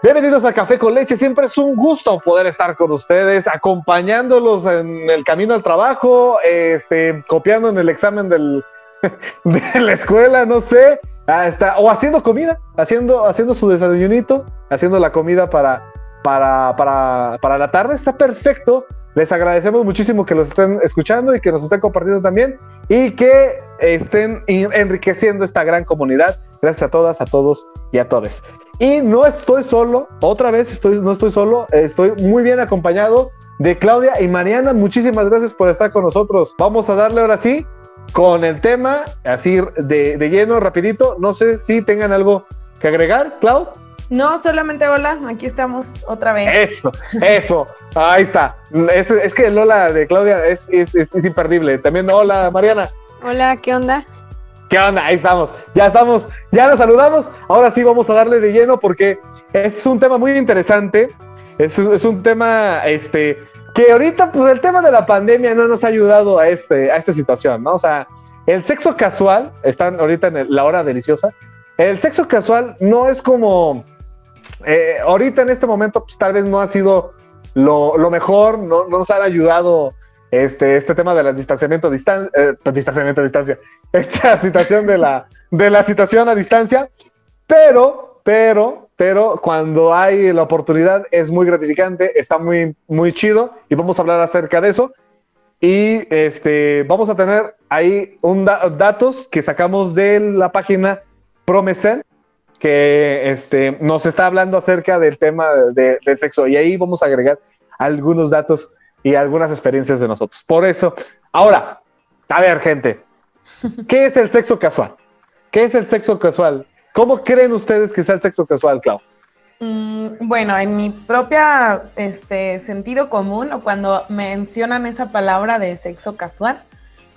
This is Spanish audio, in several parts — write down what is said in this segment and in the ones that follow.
Bienvenidos a Café con Leche. Siempre es un gusto poder estar con ustedes, acompañándolos en el camino al trabajo, este, copiando en el examen del, de la escuela, no sé. Está, o haciendo comida, haciendo, haciendo su desayunito, haciendo la comida para, para, para, para la tarde. Está perfecto. Les agradecemos muchísimo que los estén escuchando y que nos estén compartiendo también y que estén enriqueciendo esta gran comunidad. Gracias a todas, a todos y a todos. Y no estoy solo, otra vez estoy, no estoy solo, estoy muy bien acompañado de Claudia y Mariana. Muchísimas gracias por estar con nosotros. Vamos a darle ahora sí con el tema, así de, de lleno, rapidito. No sé si tengan algo que agregar, Clau. No, solamente hola, aquí estamos otra vez. Eso, eso, ahí está. Es, es que el hola de Claudia es, es, es, imperdible. También hola, Mariana. Hola, ¿qué onda? ¿Qué onda? Ahí estamos, ya estamos, ya nos saludamos. Ahora sí vamos a darle de lleno porque es un tema muy interesante. Es, un tema, este, que ahorita, pues el tema de la pandemia no nos ha ayudado a, este, a esta situación, ¿no? O sea, el sexo casual, están ahorita en la hora deliciosa, el sexo casual no es como eh, ahorita en este momento, pues tal vez no ha sido lo, lo mejor, no, no, nos han ayudado este, este tema del distanciamiento, distan eh, distanciamiento a distancia, esta situación de la, de la situación a distancia, pero, pero, pero cuando hay la oportunidad es muy gratificante, está muy, muy chido y vamos a hablar acerca de eso. Y este, vamos a tener ahí un da datos que sacamos de la página Promesen, que este, nos está hablando acerca del tema de, del sexo y ahí vamos a agregar algunos datos y algunas experiencias de nosotros. Por eso, ahora, a ver, gente, ¿qué es el sexo casual? ¿Qué es el sexo casual? ¿Cómo creen ustedes que sea el sexo casual, Clau? Mm, bueno, en mi propia este, sentido común o cuando mencionan esa palabra de sexo casual,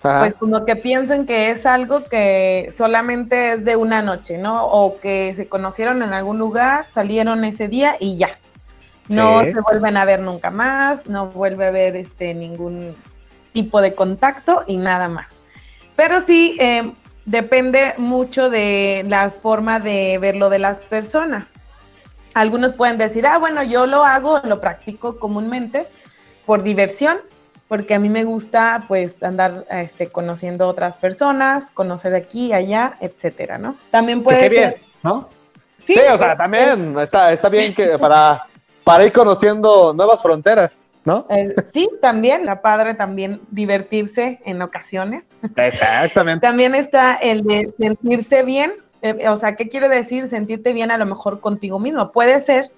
pues como que piensen que es algo que solamente es de una noche, ¿no? O que se conocieron en algún lugar, salieron ese día y ya. No se vuelven a ver nunca más, no vuelve a haber este, ningún tipo de contacto y nada más. Pero sí, eh, depende mucho de la forma de verlo de las personas. Algunos pueden decir, ah, bueno, yo lo hago, lo practico comúnmente por diversión, porque a mí me gusta pues andar este, conociendo otras personas, conocer de aquí, allá, etcétera, ¿no? También puede Qué ser... bien, ¿no? Sí, o sea, también está, está bien que para, para ir conociendo nuevas fronteras, ¿no? Eh, sí, también, la padre también divertirse en ocasiones. Exactamente. también está el de sentirse bien, eh, o sea, ¿qué quiere decir sentirte bien a lo mejor contigo mismo? Puede ser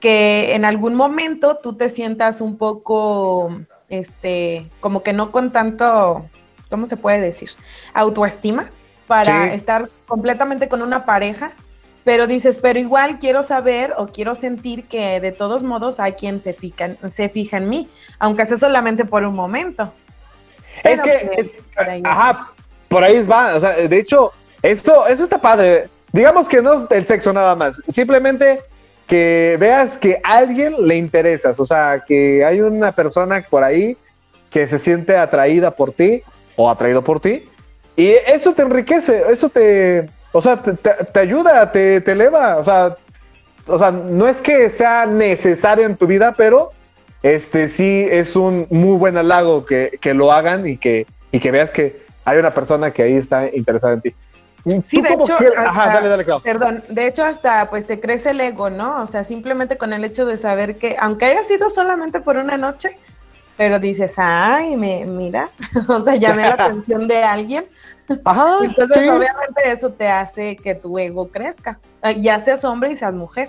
que en algún momento tú te sientas un poco este, como que no con tanto, ¿cómo se puede decir? Autoestima para estar completamente con una pareja, pero dices, pero igual quiero saber o quiero sentir que de todos modos hay quien se fija, se fija en mí, aunque sea solamente por un momento. Es que, pues, por ahí ajá, por ahí va, o sea, de hecho, eso, eso está padre. Digamos que no el sexo nada más, simplemente que veas que a alguien le interesas, o sea, que hay una persona por ahí que se siente atraída por ti o atraído por ti, y eso te enriquece, eso te, o sea, te, ayuda, te, te, eleva, o sea, o sea, no es que sea necesario en tu vida, pero este sí es un muy buen halago que, que lo hagan y que, y que veas que hay una persona que ahí está interesada en ti. Sí, de hecho, perdón, de hecho hasta pues te crece el ego, ¿no? O sea, simplemente con el hecho de saber que, aunque haya sido solamente por una noche, pero dices, ay, me, mira, o sea, llamé la atención de alguien. Ajá, Entonces, obviamente eso te hace que tu ego crezca, eh, ya seas hombre y seas mujer.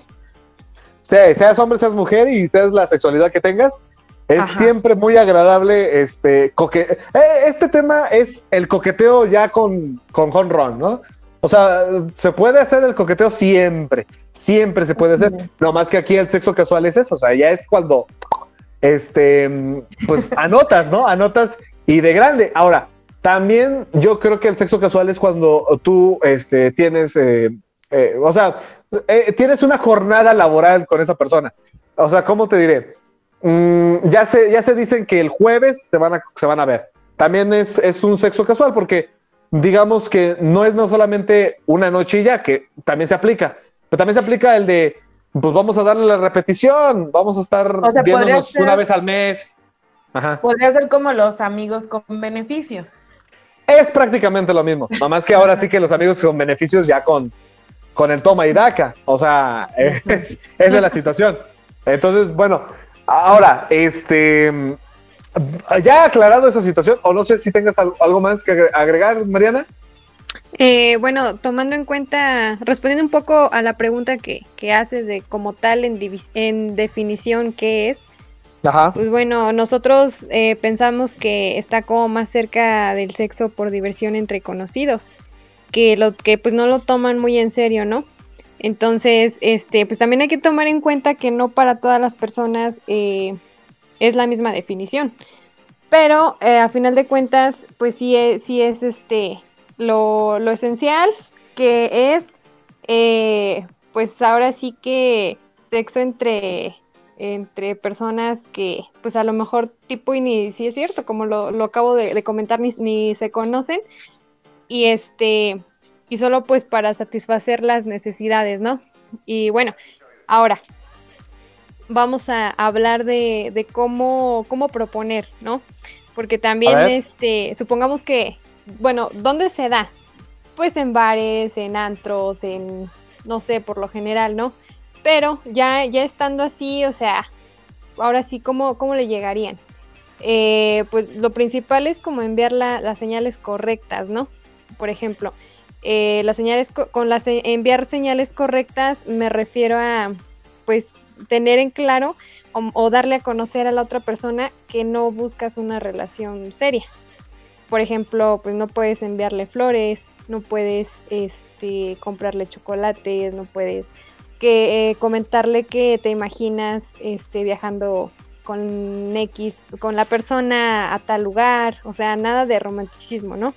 Sí, seas hombre, seas mujer y seas la sexualidad que tengas, es siempre muy agradable este coque eh, este tema es el coqueteo ya con con Ron, ¿no? O sea, se puede hacer el coqueteo siempre, siempre se puede hacer. No más que aquí el sexo casual es eso, o sea, ya es cuando este pues anotas, ¿no? Anotas y de grande. Ahora, también yo creo que el sexo casual es cuando tú este tienes eh, eh, o sea, tienes una jornada laboral con esa persona. O sea, ¿cómo te diré? Mm, ya, se, ya se dicen que el jueves se van a, se van a ver. También es, es un sexo casual porque digamos que no es no solamente una noche ya, que también se aplica, pero también se aplica el de pues vamos a darle la repetición, vamos a estar viéndonos una vez al mes. Podría ser como los amigos con beneficios. Es prácticamente lo mismo, más que ahora sí que los amigos con beneficios ya con, con el toma y daca, o sea, es, es de la situación. Entonces, bueno, ahora, este, ya aclarado esa situación, o no sé si tengas algo más que agregar, Mariana. Eh, bueno, tomando en cuenta, respondiendo un poco a la pregunta que, haces de como tal en, en definición qué es, pues bueno, nosotros eh, pensamos que está como más cerca del sexo por diversión entre conocidos, que lo que pues no lo toman muy en serio, ¿no? Entonces, este, pues también hay que tomar en cuenta que no para todas las personas eh, es la misma definición. Pero eh, a final de cuentas, pues sí es, sí es este lo, lo esencial que es, pues ahora sí que sexo entre entre personas que pues a lo mejor tipo y ni si es cierto, como lo, acabo de, comentar, ni, ni, se conocen y este y solo pues para satisfacer las necesidades, ¿no? Y bueno, ahora vamos a hablar de, de cómo, cómo proponer, ¿no? Porque también este, supongamos que, bueno, ¿dónde se da? Pues en bares, en antros, en, no sé, por lo general, ¿no? Pero ya, ya estando así, o sea, ahora sí, ¿cómo, cómo le llegarían? Eh, pues lo principal es como enviar las señales correctas, ¿no? Por ejemplo, eh, las señales con las enviar señales correctas me refiero a pues tener en claro o, o, darle a conocer a la otra persona que no buscas una relación seria. Por ejemplo, pues no puedes enviarle flores, no puedes este, comprarle chocolates, no puedes que eh, comentarle que te imaginas este, viajando con X, con la persona a tal lugar, o sea, nada de romanticismo, ¿no?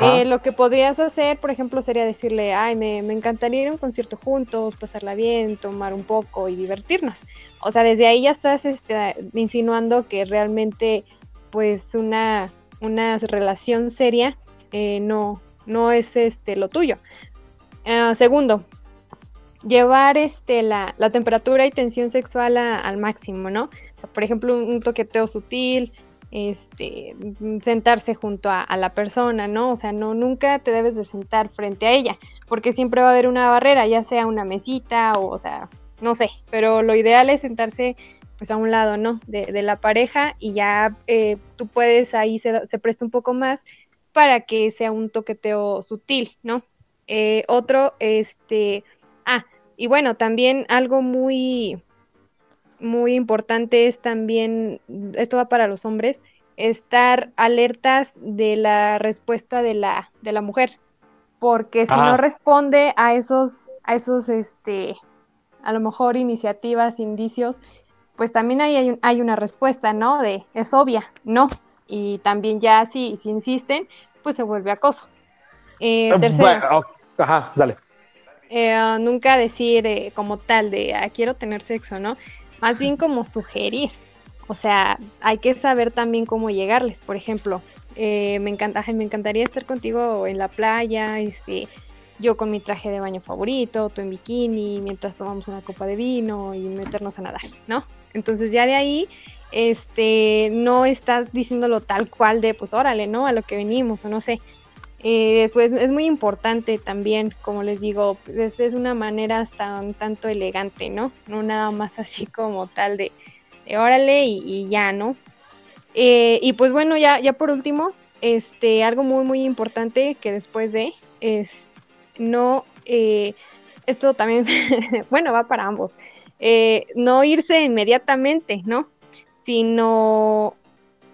Eh, lo que podrías hacer, por ejemplo, sería decirle, ay, me, encantaría ir a un concierto juntos, pasarla bien, tomar un poco y divertirnos. O sea, desde ahí ya estás este, insinuando que realmente, pues, una, una relación seria eh, no, no es este, lo tuyo. Ah, segundo, llevar este, la, temperatura y tensión sexual al máximo, ¿no? Por ejemplo, un, toqueteo sutil, este, sentarse junto a, la persona, ¿no? O sea, no, nunca te debes de sentar frente a ella, porque siempre va a haber una barrera, ya sea una mesita o, o sea, no sé, pero lo ideal es sentarse pues a un lado, ¿no? De, la pareja y ya eh, tú puedes, ahí se, se, presta un poco más para que sea un toqueteo sutil, ¿no? Eh, otro, este, y bueno, también algo muy, muy importante es también, esto va para los hombres, estar alertas de la respuesta de la, de la mujer. Porque si no responde a esos, a esos, este, a lo mejor iniciativas, indicios, pues también ahí hay, hay, una respuesta, ¿no? De, es obvia, no. Y también ya si, si insisten, pues se vuelve acoso. Eh, eh tercero. ajá, dale. Eh, nunca decir eh, como tal de ah, quiero tener sexo, ¿no? Más bien como sugerir. O sea, hay que saber también cómo llegarles. Por ejemplo, eh, me, encanta, me encantaría estar contigo en la playa, este, yo con mi traje de baño favorito, tú en bikini, mientras tomamos una copa de vino y meternos a nadar, ¿no? Entonces ya de ahí, este, no estás diciéndolo tal cual de, pues órale, ¿no? A lo que venimos, o no sé. Eh, pues es muy importante también, como les digo, pues es una manera hasta un tanto elegante, ¿no? No nada más así como tal de, órale y, ya, ¿no? Eh, y pues bueno, ya, ya por último, este, algo muy, muy importante que después de es no, eh, esto también, bueno, va para ambos, no irse inmediatamente, ¿no? Sino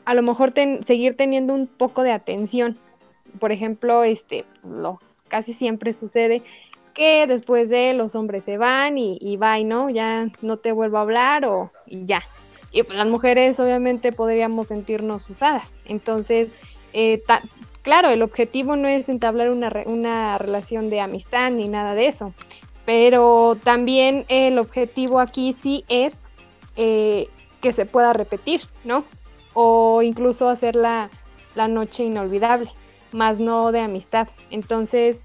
a lo mejor seguir teniendo un poco de atención por ejemplo, este, lo casi siempre sucede que después de los hombres se van y, y bye, ¿no? Ya no te vuelvo a hablar o y ya. Y pues las mujeres obviamente podríamos sentirnos usadas. Entonces, eh, claro, el objetivo no es entablar una, una relación de amistad ni nada de eso. Pero también el objetivo aquí sí es eh, que se pueda repetir, ¿no? O incluso hacer la, la noche inolvidable más no de amistad. Entonces,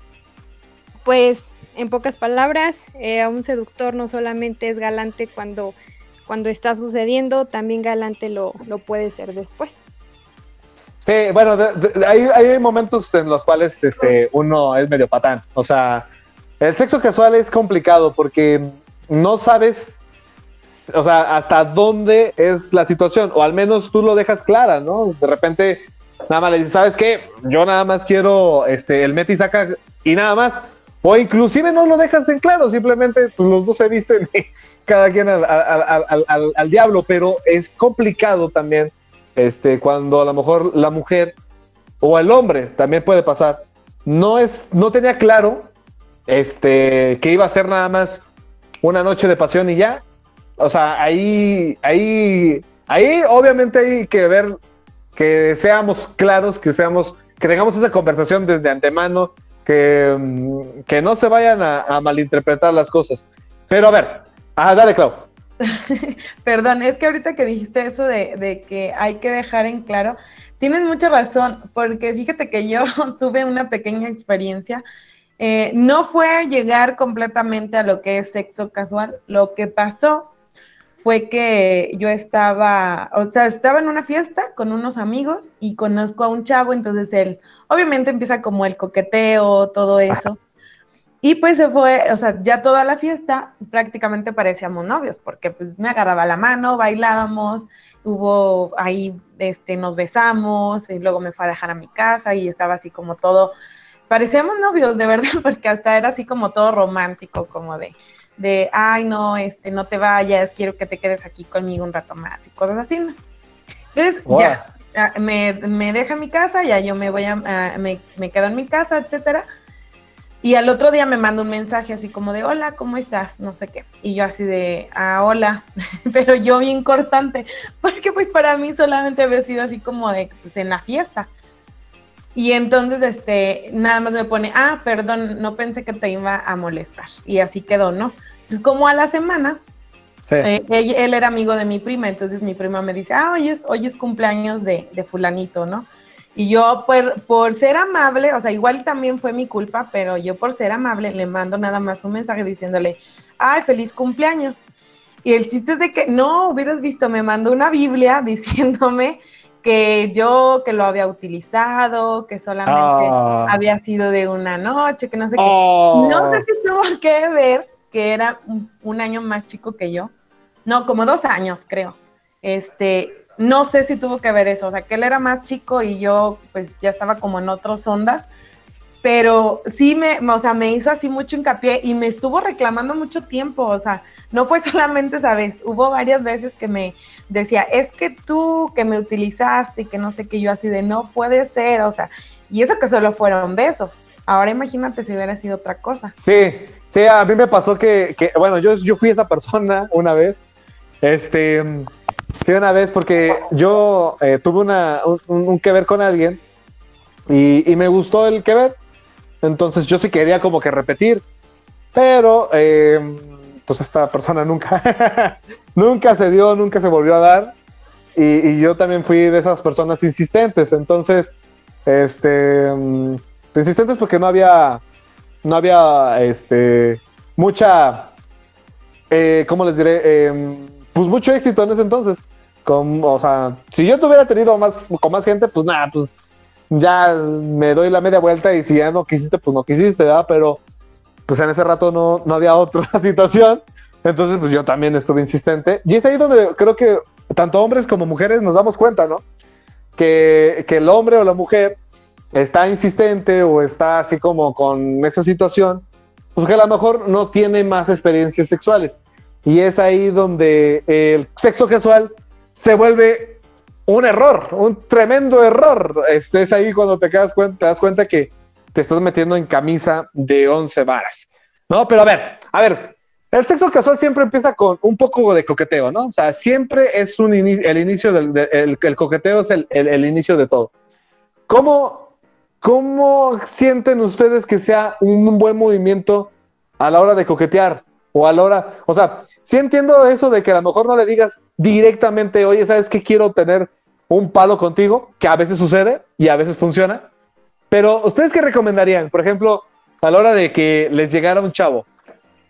pues en pocas palabras, eh, un seductor no solamente es galante cuando, cuando está sucediendo, también galante lo, lo puede ser después. Sí, bueno, hay, hay, momentos en los cuales este, uno es medio patán. O sea, el sexo casual es complicado porque no sabes, o sea, hasta dónde es la situación, o al menos tú lo dejas clara, ¿no? De repente, nada más le dices, ¿sabes qué? Yo nada más quiero este, el meti saca y nada más. O inclusive no lo dejas en claro, simplemente pues, los dos se visten cada quien al, al, al, diablo, pero es complicado también este, cuando a lo mejor la mujer o el hombre también puede pasar, no, es, no tenía claro este, que iba a ser nada más una noche de pasión y ya. O sea, ahí, ahí, ahí obviamente hay que ver que seamos claros, que seamos, que tengamos esa conversación desde antemano, que, mm, que no se vayan a, malinterpretar las cosas. Pero a ver, ah, dale, Clau. Perdón, es que ahorita que dijiste eso de, de, que hay que dejar en claro, tienes mucha razón, porque fíjate que yo tuve una pequeña experiencia eh, no fue llegar completamente a lo que es sexo casual. Lo que pasó fue que yo estaba, o sea, estaba en una fiesta con unos amigos y conozco a un chavo, entonces él obviamente empieza como el coqueteo, todo eso. Y pues se fue, o sea, ya toda la fiesta prácticamente parecíamos novios, porque pues me agarraba la mano, bailábamos, hubo ahí, este, nos besamos, y luego me fue a dejar a mi casa y estaba así como todo parecíamos novios, de verdad, porque hasta era así como todo romántico, como de, de, ay, no, este, no te vayas, quiero que te quedes aquí conmigo un rato más y cosas así. Entonces, ya, me, me, deja mi casa, ya yo me voy a, me, me, quedo en mi casa, etcétera. Y al otro día me manda un mensaje así como de, hola, ¿cómo estás? No sé qué. Y yo así de, ah, hola, pero yo bien cortante, porque pues para mí solamente había sido así como de, pues en la fiesta. Y entonces, este, nada más me pone, ah, perdón, no pensé que te iba a molestar. Y así quedó, ¿no? Entonces, como a la semana, eh, él, era amigo de mi prima, entonces mi prima me dice, ah, hoy es, hoy es cumpleaños de, de fulanito, ¿no? Y yo por, por, ser amable, o sea, igual también fue mi culpa, pero yo por ser amable le mando nada más un mensaje diciéndole, ay, feliz cumpleaños. Y el chiste es de que, no, hubieras visto, me mandó una Biblia diciéndome que yo que lo había utilizado, que solamente ah. había sido de una noche, que no sé qué. No sé si tuvo que ver que era un, año más chico que yo. No, como dos años, creo. Este, no sé si tuvo que ver eso, o sea, que él era más chico y yo pues ya estaba como en otras ondas, pero sí me, o sea, me hizo así mucho hincapié y me estuvo reclamando mucho tiempo, o sea, no fue solamente esa vez, hubo varias veces que me decía, es que tú que me utilizaste y que no sé qué, yo así de no puede ser, o sea, y eso que solo fueron besos. Ahora imagínate si hubiera sido otra cosa. Sí, sí, a mí me pasó que, que bueno, yo, yo fui esa persona una vez, este, fui una vez porque yo eh, tuve una, un, que ver con alguien y me gustó el que ver entonces yo sí quería como que repetir, pero eh, pues esta persona nunca, nunca se dio, nunca se volvió a dar. Y, yo también fui de esas personas insistentes. Entonces, este, mm, insistentes porque no había, no había, este, mucha, eh, ¿cómo les diré? Em, pues mucho éxito en ese entonces. Con, o sea, si yo tuviera tenido más, con más gente, pues nada, pues ya me doy la media vuelta y si ya no quisiste, pues no quisiste, ¿verdad? Pero pues en ese rato no, no había otra situación. Entonces, pues yo también estuve insistente. Y es ahí donde creo que tanto hombres como mujeres nos damos cuenta, ¿no? Que, que el hombre o la mujer está insistente o está así como con esa situación, pues que a lo mejor no tiene más experiencias sexuales. Y es ahí donde el sexo casual se vuelve un error, un tremendo error. Este es ahí cuando te das cuenta que te estás metiendo en camisa de 11 varas. No, pero a ver, a ver, el sexo casual siempre empieza con un poco de coqueteo, ¿no? O sea, siempre es un inicio, el inicio del el, coqueteo es el, el, inicio de todo. ¿Cómo, ¿Cómo sienten ustedes que sea un buen movimiento a la hora de coquetear? O a la hora, o sea, sí entiendo eso de que a lo mejor no le digas directamente, oye, ¿sabes qué quiero tener un palo contigo, que a veces sucede y a veces funciona. Pero, ¿ustedes qué recomendarían? Por ejemplo, a la hora de que les llegara un chavo?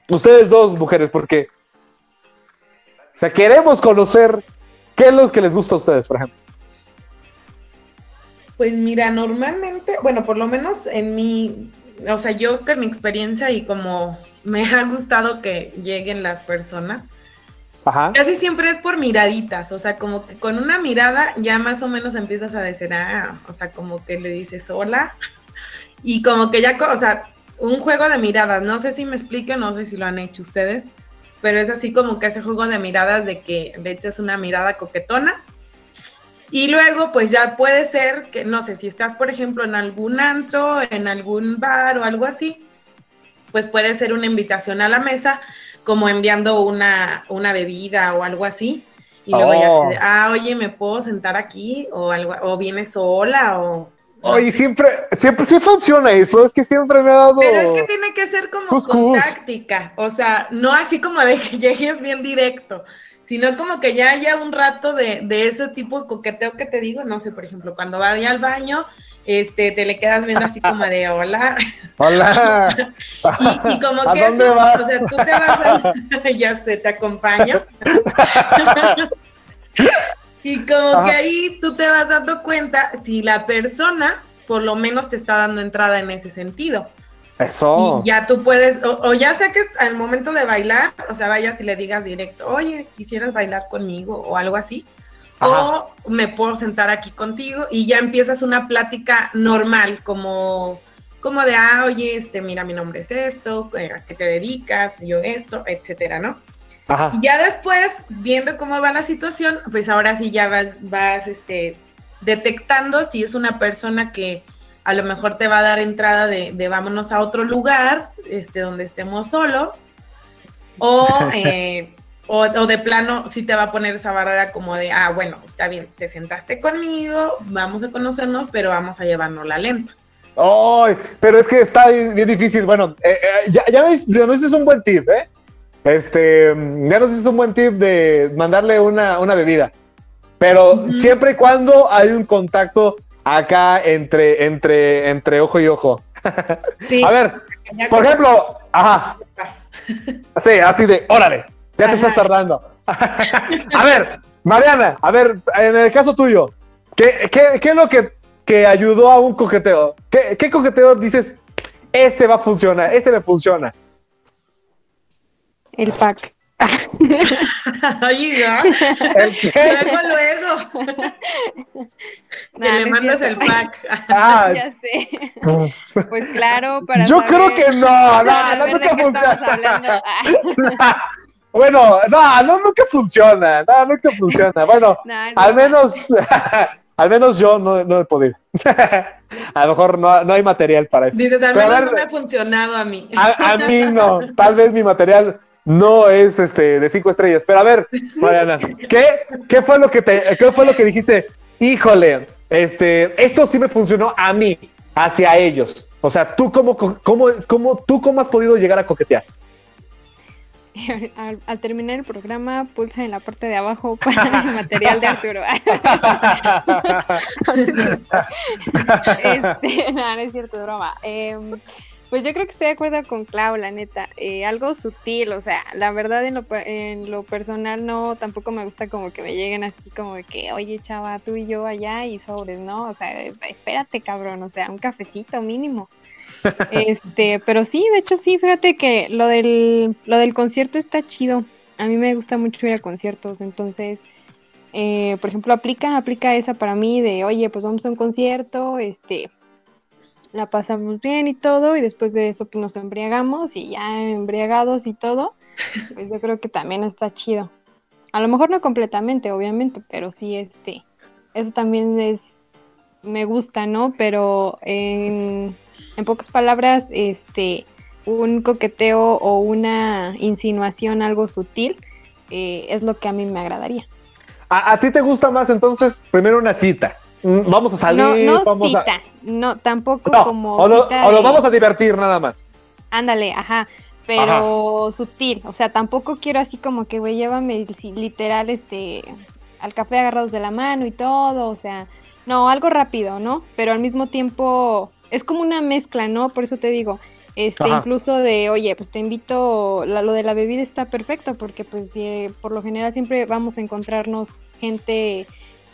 Ustedes dos mujeres, porque o sea, queremos conocer qué es lo que les gusta a ustedes, por ejemplo. Pues mira, normalmente, bueno, por lo menos en mi, o sea, yo con mi experiencia y como me ha gustado que lleguen las personas, casi siempre es por miraditas, o sea, como que con una mirada ya más o menos empiezas a decir, ah, o sea, como que le dices hola, y como que ya, o sea, un juego de miradas, no sé si me expliquen, no sé si lo han hecho ustedes, pero es así como que ese juego de miradas de que de hecho es una mirada coquetona. Y luego, pues ya puede ser que, no sé, si estás, por ejemplo, en algún antro, en algún bar o algo así, pues puede ser una invitación a la mesa, como enviando una, una bebida o algo así. Y luego ya oh. ah, oye, ¿me puedo sentar aquí? O algo, o vienes sola, o Oye, siempre, siempre sí funciona eso, es que siempre me ha dado. Pero es que tiene que ser como con táctica, o sea, no así como de que llegues bien directo sino como que ya haya un rato de, ese tipo de coqueteo que te digo, no sé, por ejemplo, cuando vaya al baño, este, te le quedas viendo así como de hola. Hola. y, como que eso, o sea, tú te vas a, ya sé, te acompaño. y como que ahí tú te vas dando cuenta si la persona por lo menos te está dando entrada en ese sentido. Eso. Y ya tú puedes, o, ya sea que al momento de bailar, o sea, vayas y le digas directo, oye, quisieras bailar conmigo o algo así. O me puedo sentar aquí contigo y ya empiezas una plática normal, como, como de, ah, oye, este, mira, mi nombre es esto, eh, a qué te dedicas, yo esto, etcétera, ¿no? Ajá. Y ya después, viendo cómo va la situación, pues ahora sí ya vas, vas, este, detectando si es una persona que, a lo mejor te va a dar entrada de, vámonos a otro lugar, este, donde estemos solos, eh, o, o, de plano sí te va a poner esa barrera como de, ah, bueno, está bien, te sentaste conmigo, vamos a conocernos, pero vamos a llevarnos la lenta. Ay, pero es que está bien difícil. Bueno, eh, eh, ya, ya ves, no es un buen tip, ¿eh? Este, ya no es un buen tip de mandarle una, una bebida. Pero siempre y cuando hay un contacto acá entre, entre, entre ojo y ojo. Sí. A ver, por ejemplo, ajá. Sí, así de, órale, ya te estás tardando. a ver, Mariana, a ver, en el caso tuyo, ¿qué, qué, es lo que, que, ayudó a un coqueteo? ¿Qué, ¿Qué coqueteo dices, este va a funcionar, este me funciona? El pack. Ay, ya. Luego, luego. que le mandas el pack. Ah, ya sé. Pues claro, para. Yo creo que no, no, no, nunca funciona. Bueno, no, no, nunca funciona. No, nunca funciona. Bueno, al menos. Al menos yo no, no he podido. a lo mejor no, no, hay material para eso. Dices, al menos no me ha funcionado a mí. a, a mí no. Tal vez mi material no es este de cinco estrellas. Pero a ver, Mariana, ¿qué, qué fue lo que te, qué fue lo que dijiste? Híjole, este, esto sí me funcionó a mí, hacia ellos. O sea, tú cómo, cómo, cómo, tú cómo has podido llegar a coquetear. Al, terminar el programa, pulsa en la parte de abajo para el material de Arturo. este, no, no es cierto, broma. Eh, pues yo creo que estoy de acuerdo con Clau, la neta. Eh, algo sutil, o sea, la verdad en lo, en lo personal no, tampoco me gusta como que me lleguen así como de que, oye chava, tú y yo allá y sobres, ¿no? O sea, espérate cabrón, o sea, un cafecito mínimo. este, pero sí, de hecho sí, fíjate que lo del, lo del concierto está chido. A mí me gusta mucho ir a conciertos, entonces, eh, por ejemplo, aplica, aplica esa para mí de, oye, pues vamos a un concierto, este, la pasamos bien y todo, y después de eso pues, nos embriagamos y ya embriagados y todo, pues yo creo que también está chido. A lo mejor no completamente, obviamente, pero sí, este, eso también es, me gusta, ¿no? Pero en, en pocas palabras, este, un coqueteo o una insinuación algo sutil eh, es lo que a mí me agradaría. ¿A, ¿A, ti te gusta más entonces primero una cita? Mm, vamos a salir. No, vamos cita, a... no, tampoco como. O, lo, vamos a divertir nada más. Ándale, ajá. Pero sutil, o sea, tampoco quiero así como que, güey, llévame literal, este, al café agarrados de la mano y todo, o sea, no, algo rápido, ¿no? Pero al mismo tiempo es como una mezcla, ¿no? Por eso te digo, Este, incluso de, oye, pues te invito, lo de la bebida está perfecto porque pues por lo general siempre vamos a encontrarnos gente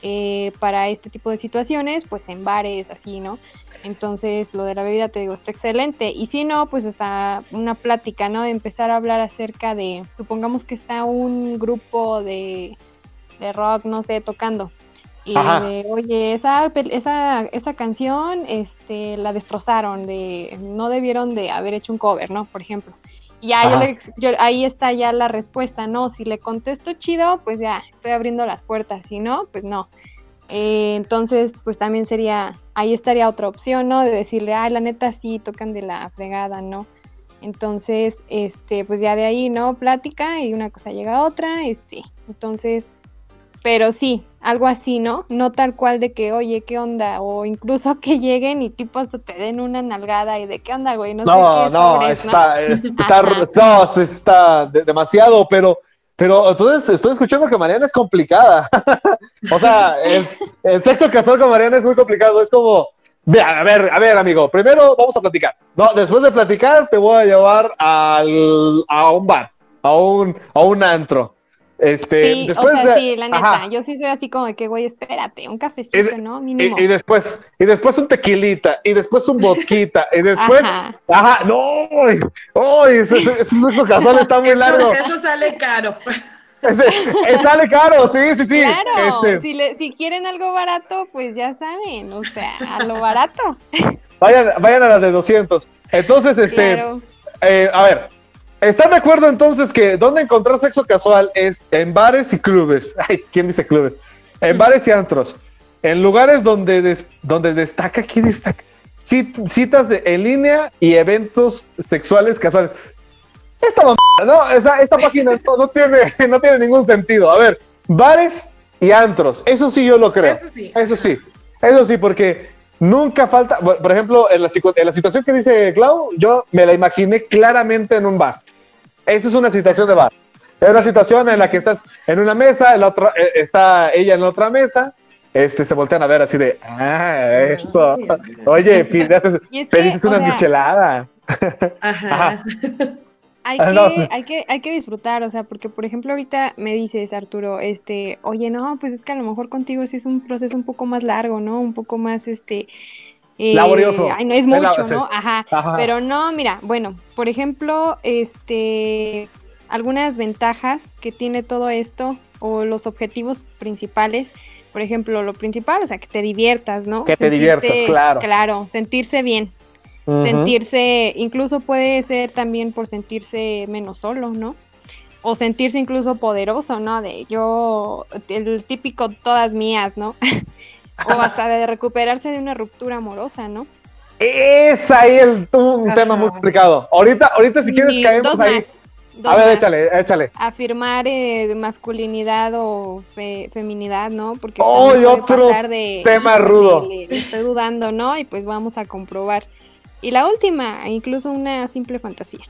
eh, para este tipo de situaciones, pues en bares, así, ¿no? Entonces, lo de la bebida, te digo, está excelente. Y si no, pues está una plática, ¿no? De empezar a hablar acerca de, supongamos que está un grupo de, de rock, no sé, tocando. Y de, oye, esa, esa, esa canción este, la destrozaron, de, no debieron de haber hecho un cover, ¿no? Por ejemplo. Ya yo ahí está ya la respuesta, ¿no? Si le contesto chido, pues ya estoy abriendo las puertas. Si no, pues no. Eh, entonces, pues también sería, ahí estaría otra opción, ¿no? De decirle, ay, la neta sí, tocan de la fregada, ¿no? Entonces, este, pues ya de ahí, ¿no? Plática y una cosa llega a otra, este, entonces, pero sí, algo así, ¿no? No tal cual de que, oye, ¿qué onda? O incluso que lleguen y tipo hasta te den una nalgada y de qué onda, güey, no, no, no, está, está, no, está demasiado, pero pero entonces estoy escuchando que Mariana es complicada. o sea, el, sexo casual con Mariana es muy complicado. Es como, a ver, a ver, amigo, primero vamos a platicar. No, después de platicar te voy a llevar al, a un bar, a un, a un antro. Este, sí, después o sea, sí, la neta, yo sí soy así como de que, güey, espérate, un cafecito, ¿no? Mínimo. Y, después, y después un tequilita, y después un vodquita, y después, ajá, ajá no, uy, ese, sexo casual está muy largo. Eso sale caro. Ese, sale caro, sí, sí, sí. Claro, este. si, le, si quieren algo barato, pues ya saben, o sea, a lo barato. Vayan, vayan a las de 200. Entonces, este, eh, a ver, ¿Están de acuerdo entonces que donde encontrar sexo casual es en bares y clubes? Ay, ¿quién dice clubes? En bares y antros. En lugares donde, donde destaca, ¿quién destaca? citas en línea y eventos sexuales casuales. Esta no, esta página no, tiene, no tiene ningún sentido. A ver, bares y antros, eso sí yo lo creo. Eso sí. Eso sí, eso sí, porque nunca falta, por ejemplo, en la, en la situación que dice Clau, yo me la imaginé claramente en un bar. Esa es una situación de bar. Es una situación en la que estás en una mesa, el otro, eh, está ella en la otra mesa, este, se voltean a ver así de, ah, eso. Oye, pides una michelada. Ajá. Hay ah, que, hay, que, hay que disfrutar, o sea, porque por ejemplo ahorita me dices, Arturo, este, oye, no, pues es que a lo mejor contigo sí es un proceso un poco más largo, ¿no? Un poco más, este, eh, Laborioso. Ay, no es mucho, ¿no? Ajá. Pero no, mira, bueno, por ejemplo, este, algunas ventajas que tiene todo esto o los objetivos principales. Por ejemplo, lo principal, o sea, que te diviertas, ¿no? Que te diviertas, claro. Claro, sentirse bien. Sentirse, incluso puede ser también por sentirse menos solo, ¿no? O sentirse incluso poderoso, ¿no? De yo, el típico todas mías, ¿no? o hasta de recuperarse de una ruptura amorosa, ¿no? Es ahí el, un tema muy complicado. Ahorita, ahorita si quieres caemos ahí. a ver, échale, échale. Afirmar eh, masculinidad o feminidad, ¿no? Porque oh, otro tema rudo. estoy dudando, ¿no? Y pues vamos a comprobar. Y la última, incluso una simple fantasía.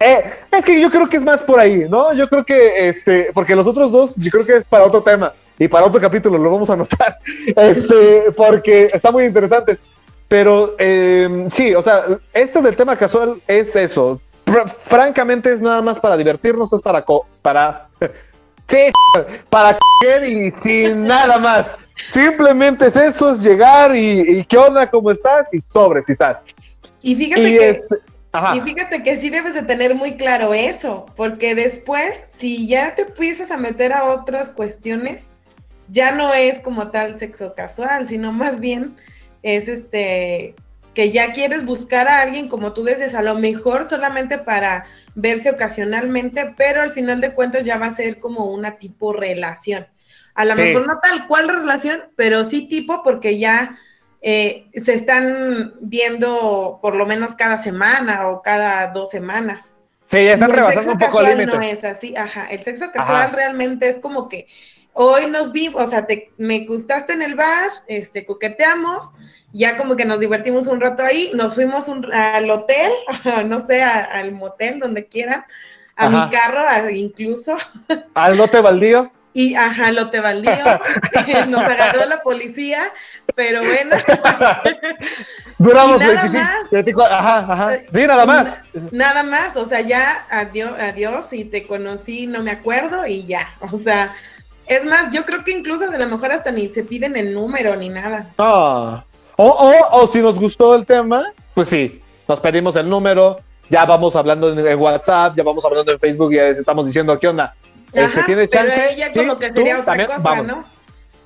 Eh, es que yo creo que es más por ahí, ¿no? Yo creo que, este, porque los otros dos, yo creo que es para otro tema y para otro capítulo lo vamos a anotar, este, porque está muy interesantes. Pero em, sí, o sea, esto del tema casual es eso. francamente es nada más para divertirnos, es para para sí, para y sin nada más. Simplemente es eso, es llegar y, qué onda, cómo estás y sobre, si estás. Y fíjate que este, y fíjate que sí debes de tener muy claro eso, porque después, si ya te empiezas a meter a otras cuestiones, ya no es como tal sexo casual, sino más bien es este que ya quieres buscar a alguien como tú dices, a lo mejor solamente para verse ocasionalmente, pero al final de cuentas ya va a ser como una tipo relación. A lo mejor no tal cual relación, pero sí tipo porque ya eh, se están viendo por lo menos cada semana o cada dos semanas. Sí, ya están rebasando un poco el límite. No es así, ajá. El sexo casual realmente es como que hoy nos vimos, o sea, te, me gustaste en el bar, este, coqueteamos, ya como que nos divertimos un rato ahí, nos fuimos al hotel, no sé, al motel, donde quieran, a mi carro incluso. ¿Al lote baldío? Y ajá, lo te valió, nos agarró la policía, pero bueno. Duramos nada más. Ajá, ajá. Sí, nada más. Nada más, o sea, ya adiós, adiós, y te conocí, no me acuerdo, y ya. O sea, es más, yo creo que incluso a lo mejor hasta ni se piden el número ni nada. Ah. O, o, o si nos gustó el tema, pues sí, nos pedimos el número, ya vamos hablando en, WhatsApp, ya vamos hablando en Facebook, ya estamos diciendo, ¿qué onda? Este, ¿Tiene chance? Pero ella como que sería otra cosa, ¿no?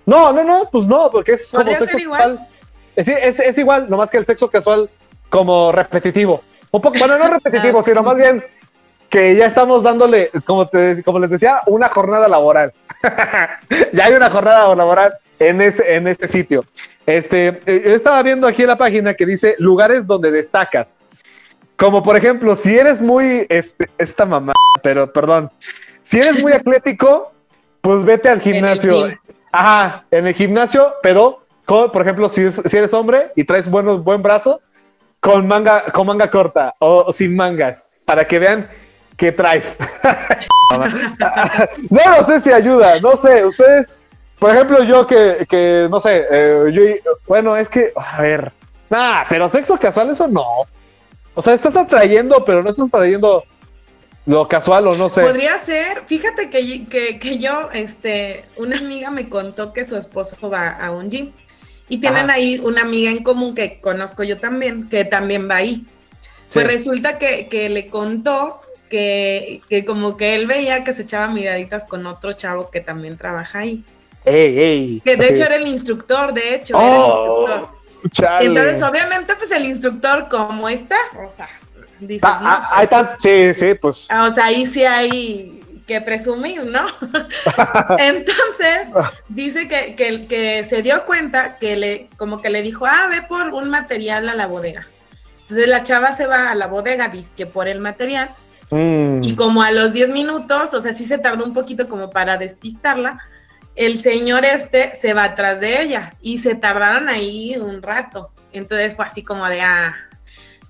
No, no, no, pues no, porque es como sexo igual? Es, es, es, igual, nomás que el sexo casual como repetitivo. Un poco, bueno, no repetitivo, ah, sino más bien que ya estamos dándole, como, te, como les decía, una jornada laboral. ya hay una jornada laboral en ese, en este sitio. Este, eh, yo estaba viendo aquí en la página que dice lugares donde destacas. Como por ejemplo, si eres muy, este, esta mamá, pero perdón, si eres muy atlético, pues vete al gimnasio. Ajá, en el gimnasio, pero por ejemplo, si, si eres hombre y traes buenos, buen brazo, con manga, con manga corta o sin mangas, para que vean qué traes. no lo sé si ayuda, no sé, ustedes, por ejemplo, yo que, que no sé, eh, yo, bueno, es que, a ver, nada, pero sexo casual, eso no. O sea, estás atrayendo, pero no estás atrayendo lo casual o no sé. Podría ser, fíjate que, que, yo, este, una amiga me contó que su esposo va a un gym y tienen ahí una amiga en común que conozco yo también, que también va ahí. Pues resulta que, que le contó que, que, como que él veía que se echaba miraditas con otro chavo que también trabaja ahí. Ey, ey, que de hecho era el instructor, de hecho. era el oh, instructor. Entonces, obviamente, pues el instructor, como está, o sea, dices, ah, ah, ahí está, sí, sí, pues. Ah, o sea, ahí sí hay que presumir, ¿no? Entonces, dice que, que, que, se dio cuenta que le, como que le dijo, ah, ve por un material a la bodega. Entonces la chava se va a la bodega, dice que por el material. Mm. Y como a los 10 minutos, o sea, sí se tardó un poquito como para despistarla, el señor este se va atrás de ella y se tardaron ahí un rato. Entonces fue así como de, ah,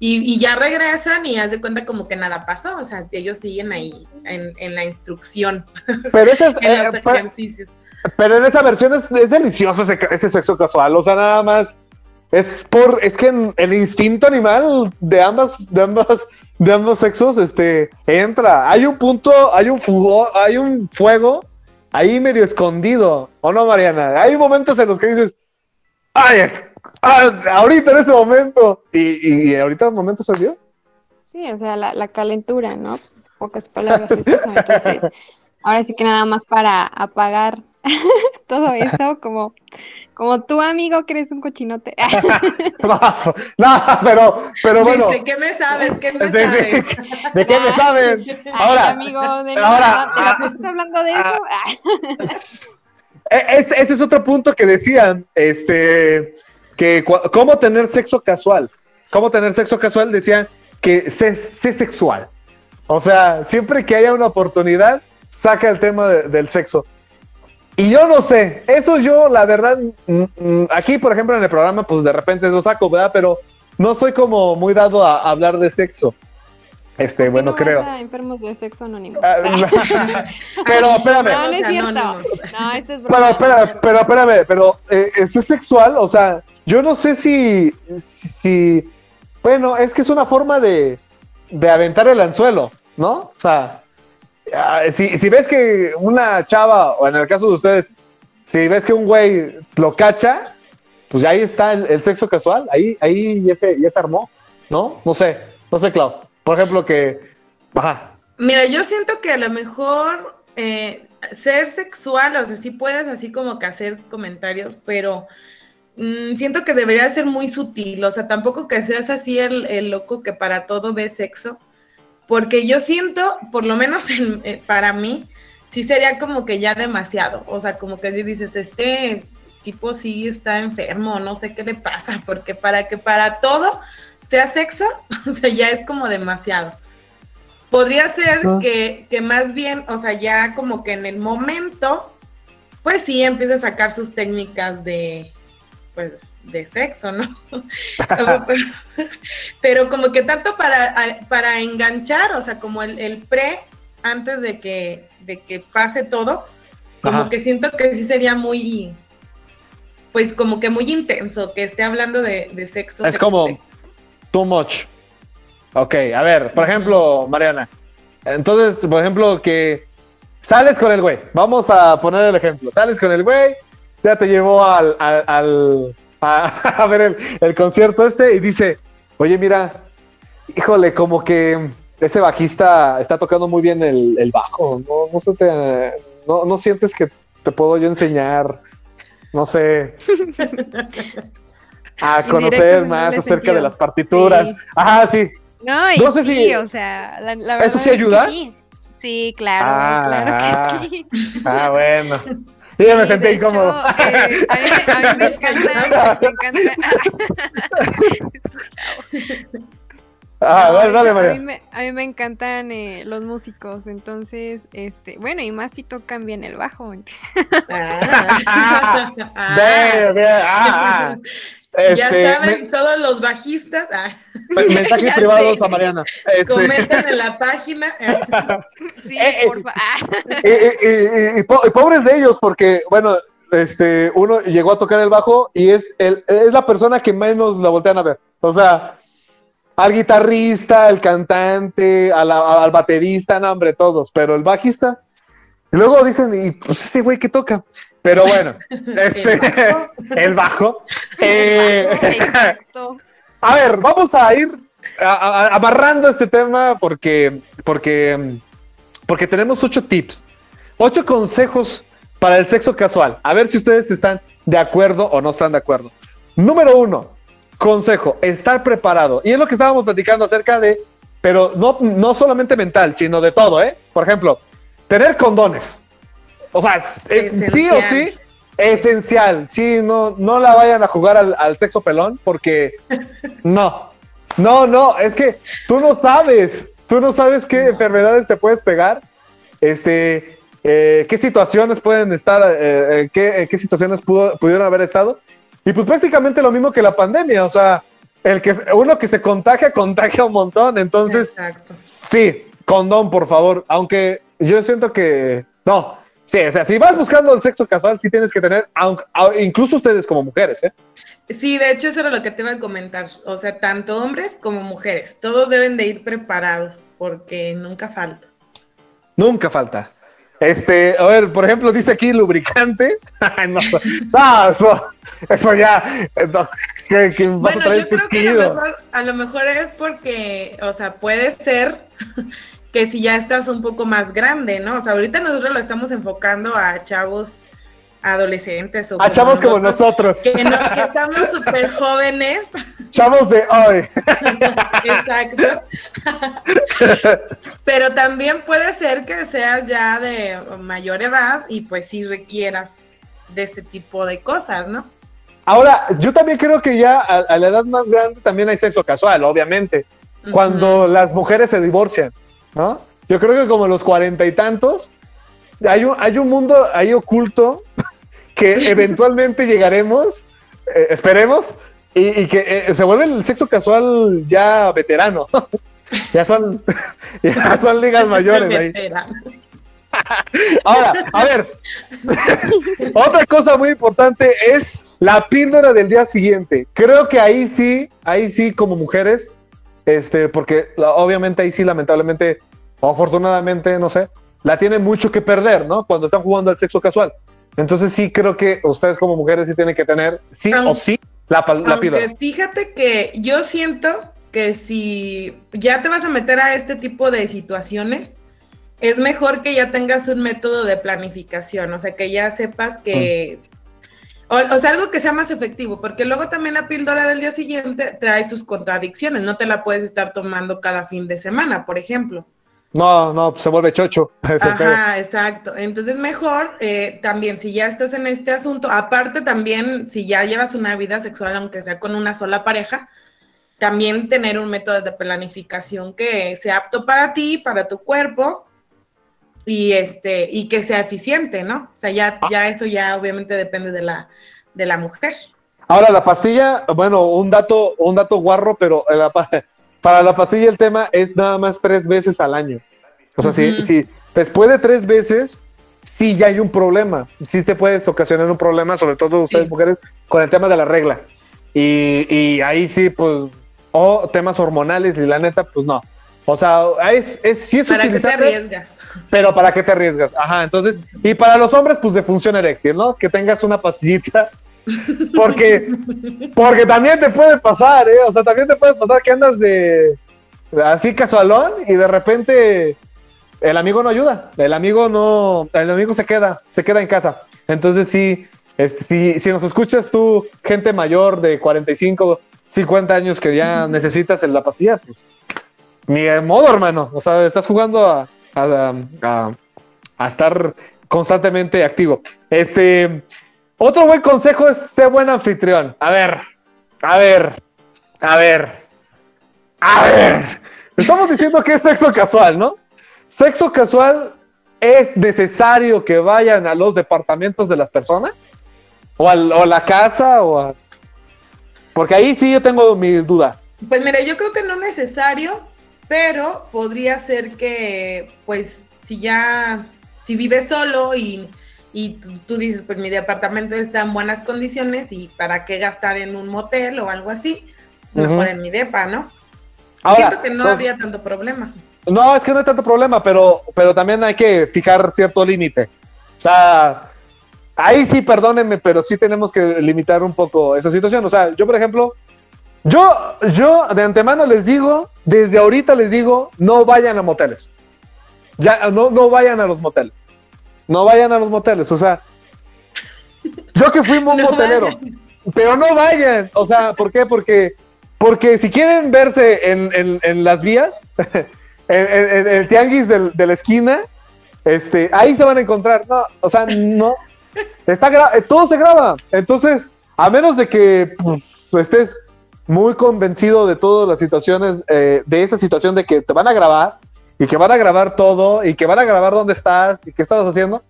y, ya regresan y haz de cuenta como que nada pasó, o sea, ellos siguen ahí en, la instrucción, pero en los eh, ejercicios. Pero en esa versión es, delicioso ese, sexo casual, o sea, nada más es por, es que el instinto animal de ambas, de ambas, de ambos sexos, este, entra. Hay un punto, hay un fuego, hay un fuego ahí medio escondido, ¿o no, Mariana? Hay momentos en los que dices, ¡ay! Ah, ahorita en este momento. ¿Y, y ahorita el momento salió? Sí, o sea, la, calentura, ¿no? Pues, pocas palabras. Entonces, ahora sí que nada más para apagar todo esto, como como tu amigo que eres un cochinote. no, pero, pero bueno. ¿De qué me sabes? ¿Qué me sabes? ¿De qué me sabes? Ahora, amigo, de ahora, ¿te la pusiste hablando de eso? E, ese es otro punto que decían, este, que cómo tener sexo casual. Cómo tener sexo casual decían que sé, sexual. O sea, siempre que haya una oportunidad, saca el tema del sexo. Y yo no sé, eso yo, la verdad, mm, mm, aquí, por ejemplo, en el programa, pues de repente lo saco, ¿verdad? Pero no soy como muy dado a, hablar de sexo. Este, bueno, creo. enfermos de sexo anónimo. Ah, pero espérame. No, no es cierto. No, esto es broma. Pero, espérame, pero espérame, pero eh, es sexual, o sea, yo no sé si, si, bueno, es que es una forma de, de aventar el anzuelo, ¿no? O sea, si, si ves que una chava, o en el caso de ustedes, si ves que un güey lo cacha, pues ahí está el, sexo casual, ahí, ahí ya se, ya se armó, ¿no? No sé, no sé, Clau. Por ejemplo, que. Mira, yo siento que a lo mejor eh, ser sexual, o sea, sí puedes así como que hacer comentarios, pero mm, siento que debería ser muy sutil, o sea, tampoco que seas así el, el loco que para todo ve sexo porque yo siento, por lo menos eh, para mí, sí sería como que ya demasiado, o sea, como que si dices, este tipo sí está enfermo, no sé qué le pasa, porque para que para todo sea sexo, o sea, ya es como demasiado. Podría ser que, que más bien, o sea, ya como que en el momento, pues sí empieza a sacar sus técnicas de, pues, de sexo, ¿no? Pero como que tanto para, para enganchar, o sea, como el, pre, antes de que, de que pase todo, Como que siento que sí sería muy, pues como que muy intenso que esté hablando de, sexo. Es como too much. Ok, a ver, por ejemplo, Mariana. Entonces, por ejemplo, que sales con el güey. Vamos a poner el ejemplo. Sales con el güey, ya te llevó al, al, a, ver el, concierto este y dice, oye, mira, híjole, como que ese bajista está tocando muy bien el, bajo. No, no, se te, no, sientes que te puedo yo enseñar, no sé, a conocer más acerca de las partituras. Ajá, sí. No, y sé sí, o sea, la, verdad ¿Eso sí ayuda? Sí, claro, ah, claro que sí. Ah, bueno. Sí, me sentí incómodo. Eh, a, mí, a, mí, me encanta, me encanta. Ah, dale, dale, María. A mí me, a mí me encantan eh, los músicos, entonces, este, bueno, y más si tocan bien el bajo. Ah, ve, ah, ah. ya este, saben todos los bajistas. Ah. Mensajes privados a Mariana. Este. Comentan en la página. sí, eh, por eh, y, pobres de ellos, porque, bueno, este, uno llegó a tocar el bajo y es, el, es la persona que menos la voltean a ver. O sea, al guitarrista, al cantante, al baterista, no, hombre, todos, pero el bajista. Y luego dicen, y pues este güey que toca. Pero bueno, este, el bajo. Eh, a ver, vamos a ir amarrando este tema porque, porque, porque tenemos ocho tips, ocho consejos para el sexo casual. A ver si ustedes están de acuerdo o no están de acuerdo. Número uno, Consejo, estar preparado. Y es lo que estábamos platicando acerca de, pero no, no solamente mental, sino de todo, ¿eh? Por ejemplo, tener condones. O sea, sí o sí, esencial. Sí, no, no la vayan a jugar al, sexo pelón porque no. No, no, es que tú no sabes, tú no sabes qué enfermedades te puedes pegar, este, eh, qué situaciones pueden estar, eh, eh, qué, qué, situaciones pudo, pudieron haber estado. Y pues prácticamente lo mismo que la pandemia, o sea, el que uno que se contagia, contagia un montón. Entonces, Exacto. sí, condón, por favor. Aunque yo siento que no. Sí, o sea, si vas buscando el sexo casual, sí tienes que tener, aunque, incluso ustedes como mujeres, ¿eh? Sí, de hecho eso era lo que te iba a comentar. O sea, tanto hombres como mujeres, todos deben de ir preparados porque nunca falta. Nunca falta. Este, a ver, por ejemplo, dice aquí lubricante. no, eso, eso, ya. bueno, yo creo que a lo, mejor, a lo mejor es porque, o sea, puede ser que si ya estás un poco más grande, ¿no? O sea, ahorita nosotros lo estamos enfocando a chavos adolescentes o a chavos como nosotros que, estamos súper jóvenes. Chavos de hoy. Exacto. Pero también puede ser que seas ya de mayor edad y pues sí requieras de este tipo de cosas no ahora yo también creo que ya a, la edad más grande también hay sexo casual obviamente. Cuando las mujeres se divorcian no yo creo que como los cuarenta y tantos hay un, hay un mundo ahí oculto que eventualmente llegaremos, eh, esperemos, y, que eh, se vuelve el sexo casual ya veterano. ya son, ya son ligas mayores ahí. Ahora, a ver, otra cosa muy importante es la píldora del día siguiente. Creo que ahí sí, ahí sí como mujeres, este, porque obviamente ahí sí lamentablemente, o afortunadamente, no sé, la tiene mucho que perder, ¿no? Cuando están jugando al sexo casual. Entonces sí creo que ustedes como mujeres sí tienen que tener, sí o sí, la, la Fíjate que yo siento que si ya te vas a meter a este tipo de situaciones, es mejor que ya tengas un método de planificación, o sea, que ya sepas que... Mm. O, sea, algo que sea más efectivo, porque luego también la píldora del día siguiente trae sus contradicciones, no te la puedes estar tomando cada fin de semana, por ejemplo. No, no, se vuelve chocho. Ajá, exacto. Entonces mejor eh, también si ya estás en este asunto, aparte también si ya llevas una vida sexual, aunque sea con una sola pareja, también tener un método de planificación que sea apto para ti, para tu cuerpo y este y que sea eficiente, ¿no? O sea, ya, ah. ya eso ya obviamente depende de la, de la mujer. Ahora la pastilla, bueno, un dato, un dato guarro, pero la, para la pastilla el tema es nada más tres veces al año. O sea, si, después de tres veces sí ya hay un problema, sí te puedes ocasionar un problema, sobre todo ustedes mujeres, con el tema de la regla. Y, y, ahí sí, pues, o temas hormonales y la neta, pues no. O sea, es, es sí es ¿Para qué te arriesgas? Pero ¿para qué te arriesgas? Ajá, entonces, y para los hombres, pues de función eréctil, ¿no? Que tengas una pastillita. Porque, porque también te puede pasar, ¿eh? O sea, también te puede pasar que andas de así casualón y de repente el amigo no ayuda, el amigo no, el amigo se queda, se queda en casa. Entonces sí, este, si, si nos escuchas tú, gente mayor de 45, 50 años que ya necesitas la pastilla, pues ni de modo, hermano. O sea, estás jugando a, a, estar constantemente activo. Este, otro buen consejo es ser buen anfitrión. A ver, a ver, a ver, a ver. Estamos diciendo que es sexo casual, ¿no? Sexo casual es necesario que vayan a los departamentos de las personas o a, o a la casa o a... Porque ahí sí yo tengo mi duda. Pues mira, yo creo que no necesario, pero podría ser que, pues, si ya, si vives solo y, tú, dices, pues mi departamento está en buenas condiciones y para qué gastar en un motel o algo así, mejor en mi depa, ¿no? Siento que no habría tanto problema. No, es que no hay tanto problema, pero, pero también hay que fijar cierto límite. O sea, ahí sí, perdónenme, pero sí tenemos que limitar un poco esa situación. O sea, yo, por ejemplo, yo, yo de antemano les digo, desde ahorita les digo, no vayan a moteles. Ya, no, no vayan a los moteles. No vayan a los moteles. O sea, yo que fui un motelero, pero no vayan. O sea, ¿por qué? Porque, porque si quieren verse en, las vías, en, el tianguis de la esquina, este, ahí se van a encontrar. No, o sea, no. Está todo se graba. Entonces, a menos de que pues, estés muy convencido de todas las situaciones, eh, de esa situación de que te van a grabar y que van a grabar todo y que van a grabar dónde estás y qué estabas haciendo.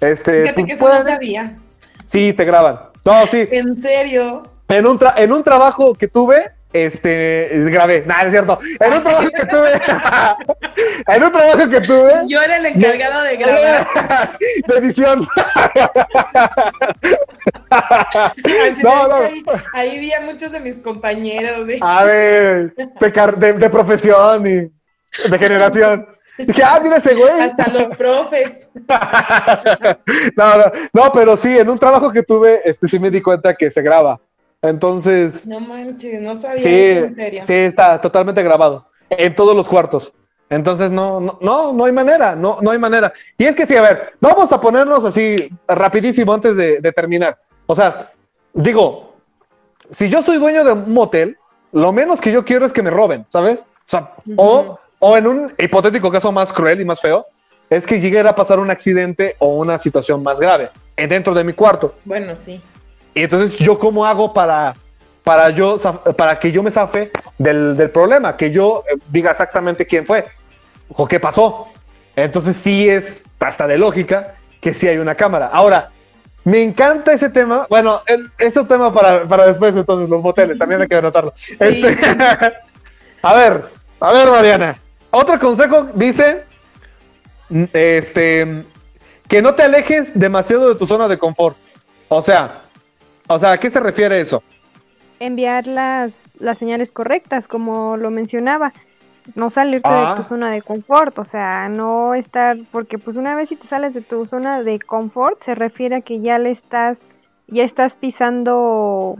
Este, Fíjate que eso no sabía. Sí, te graban. No, sí. ¿En serio? En un, en un trabajo que tuve, este, grabé, nada, es cierto. En un trabajo que tuve, en un trabajo que tuve. Yo era el encargado de grabar. De edición. no, no. Ahí, vi a muchos de mis compañeros. A ver, de, de, profesión y de generación. Dije, ah, mira ese güey. Hasta los profes. no, no, no, pero sí, en un trabajo que tuve, este sí me di cuenta que se graba. Entonces. No manches, no sabía sí, eso en serio. Sí, está totalmente grabado. En todos los cuartos. Entonces, no, no, no, no hay manera, no, no hay manera. Y es que sí, a ver, vamos a ponernos así rapidísimo antes de, terminar. O sea, digo, si yo soy dueño de un motel, lo menos que yo quiero es que me roben, ¿sabes? O sea, o, o en un hipotético caso más cruel y más feo, es que llegue a pasar un accidente o una situación más grave dentro de mi cuarto. Bueno, sí. Y entonces, ¿yo cómo hago para, para, yo, para que yo me zafe del, del problema? Que yo eh, diga exactamente quién fue o qué pasó. Entonces, sí es hasta de lógica que sí hay una cámara. Ahora, me encanta ese tema. Bueno, el, ese tema para, para, después, entonces, los moteles, también hay que anotarlo. Este, a ver, a ver, Mariana. Otro consejo dice, este, que no te alejes demasiado de tu zona de confort. O sea, o sea, ¿a qué se refiere eso? Enviar las, las señales correctas, como lo mencionaba. No salirte de tu ah. zona de confort, o sea, no estar, porque pues una vez si te sales de tu zona de confort, se refiere a que ya le estás, ya estás pisando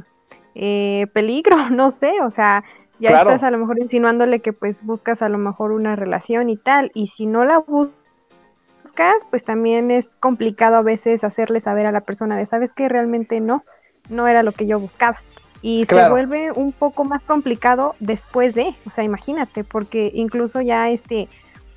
eh, peligro, no sé, o sea, ya estás a lo mejor insinuándole que pues buscas a lo mejor una relación y tal, y si no la buscas, pues también es complicado a veces hacerle saber a la persona de, sabes que realmente no, no era lo que yo buscaba. Y se vuelve un poco más complicado después de, o sea, imagínate, porque incluso ya este,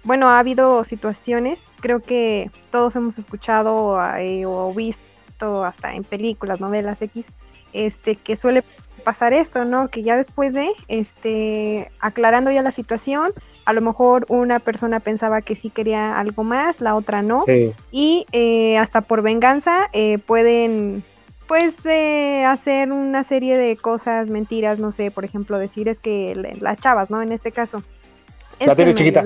bueno, ha habido situaciones, creo que todos hemos escuchado eh, o visto hasta en películas, novelas X, este, que suele pasar esto, ¿no? Que ya después de, este, aclarando ya la situación, a lo mejor una persona pensaba que sí quería algo más, la otra no, y eh, hasta por venganza eh, pueden pues eh, hacer una serie de cosas, mentiras, no sé, por ejemplo, decir es que las chavas, ¿no? En este caso. Es la tiene chiquita.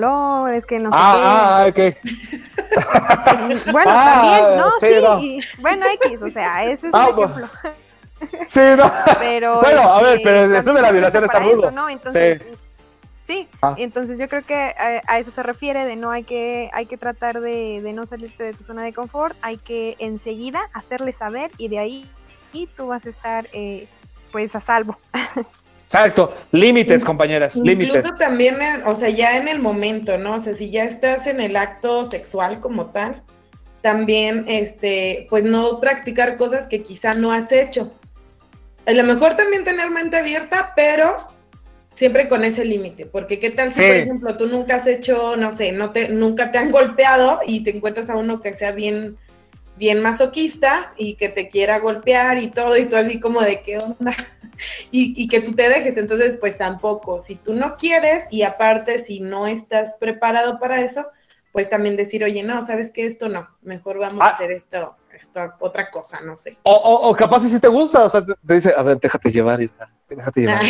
es que no sé ah, qué. Ah, ok. bueno, ah, también, ¿no? Sí, bueno, X, o sea, ese es ah, un ejemplo. Sí, no. Pero, bueno, a ver, este, pero eso de la violación está rudo. ¿no? Entonces, sí. Sí, ah. entonces yo creo que a, eso se refiere de no hay que hay que tratar de, de, no salirte de tu zona de confort, hay que enseguida hacerle saber y de ahí y tú vas a estar eh, pues a salvo. Exacto, límites, compañeras, límites. Incluso también, o sea, ya en el momento, ¿no? O sea, si ya estás en el acto sexual como tal, también, este, pues no practicar cosas que quizá no has hecho. A lo mejor también tener mente abierta, pero siempre con ese límite, porque qué tal si, por ejemplo, tú nunca has hecho, no sé, no te, nunca te han golpeado y te encuentras a uno que sea bien, bien masoquista y que te quiera golpear y todo, y tú así como de qué onda, y, y que tú te dejes, entonces pues tampoco, si tú no quieres y aparte si no estás preparado para eso, pues también decir, oye, no, sabes que esto no, mejor vamos a ah. hacer esto, esto, otra cosa, no sé. O, o, capaz si te gusta, o sea, te, dice, a ver, déjate llevar, déjate llevar.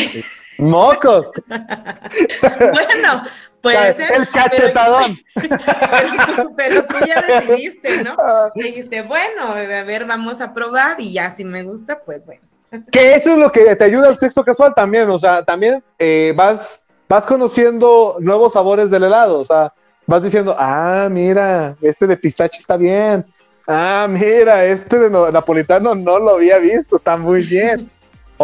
¡Mocos! bueno, puede ser. El cachetadón. Pero, tú ya decidiste, ¿no? Ah. dijiste, bueno, a ver, vamos a probar y ya si me gusta, pues bueno. Que eso es lo que te ayuda al sexo casual también, o sea, también eh, vas, vas conociendo nuevos sabores del helado, o sea, vas diciendo, ah, mira, este de pistache está bien, ah, mira, este de napolitano no lo había visto, está muy bien.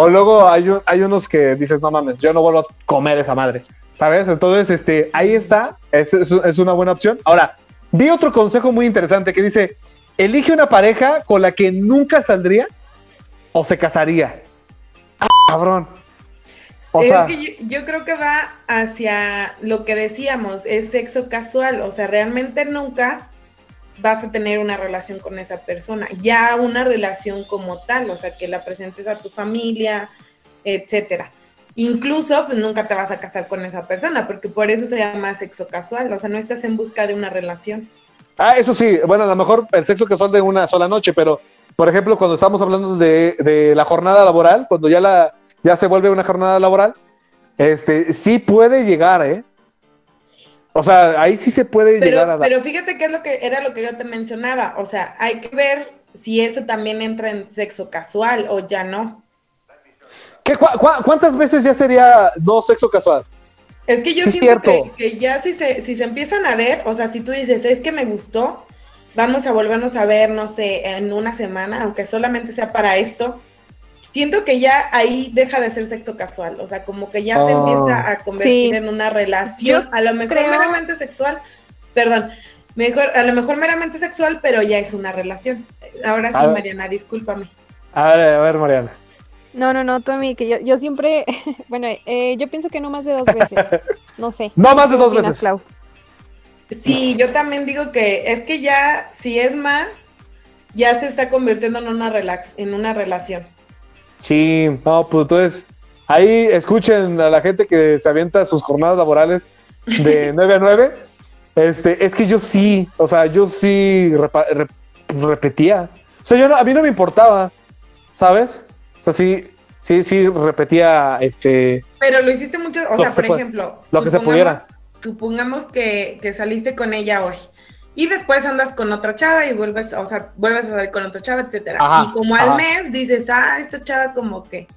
O luego hay, hay unos que dices, no mames, yo no vuelvo a comer esa madre, ¿sabes? Entonces, este, ahí está, es, es, una buena opción. Ahora, vi otro consejo muy interesante que dice, elige una pareja con la que nunca saldría o se casaría. Ah, cabrón. es que yo, creo que va hacia lo que decíamos, es sexo casual, o sea, realmente nunca vas a tener una relación con esa persona, ya una relación como tal, o sea, que la presentes a tu familia, etcétera. Incluso, pues nunca te vas a casar con esa persona, porque por eso se llama sexo casual, o sea, no estás en busca de una relación. Ah, eso sí, bueno, a lo mejor el sexo casual de una sola noche, pero, por ejemplo, cuando estamos hablando de, de la jornada laboral, cuando ya, la, ya se vuelve una jornada laboral, este, sí puede llegar, ¿eh? O sea, ahí sí se puede llegar a Pero fíjate que es lo que era lo que yo te mencionaba. O sea, hay que ver si eso también entra en sexo casual o ya no. ¿Qué, ¿Cuántas veces ya sería no sexo casual? Es que yo siento que, ya si se, si se empiezan a ver, o sea, si tú dices, es que me gustó, vamos a volvernos a ver, no sé, en una semana, aunque solamente sea para esto, siento que ya ahí deja de ser sexo casual, o sea, como que ya se oh. empieza a convertir en una relación, a lo mejor meramente sexual, perdón, mejor, a lo mejor meramente sexual, pero ya es una relación. Ahora sí, Mariana, discúlpame. A ver, a ver, Mariana. No, no, no, tú a mí, que yo, yo siempre, bueno, eh, yo pienso que no más de dos veces, no sé. No más de dos veces. Sí, yo también digo que es que ya, si es más, ya se está convirtiendo en una, relax, en una relación. Sí, no, pues entonces ahí escuchen a la gente que se avienta sus jornadas laborales de 9 a 9. Este, es que yo sí, o sea, yo sí repetía. O sea, yo a mí no me importaba, ¿sabes? O sea, sí, sí, sí repetía este. Pero lo hiciste mucho, o sea, por ejemplo, lo que se pudiera. Supongamos que, que saliste con ella hoy y después andas con otra chava y vuelves, o sea, vuelves a salir con otra chava, etcétera. y como al mes dices, ah, esta chava como que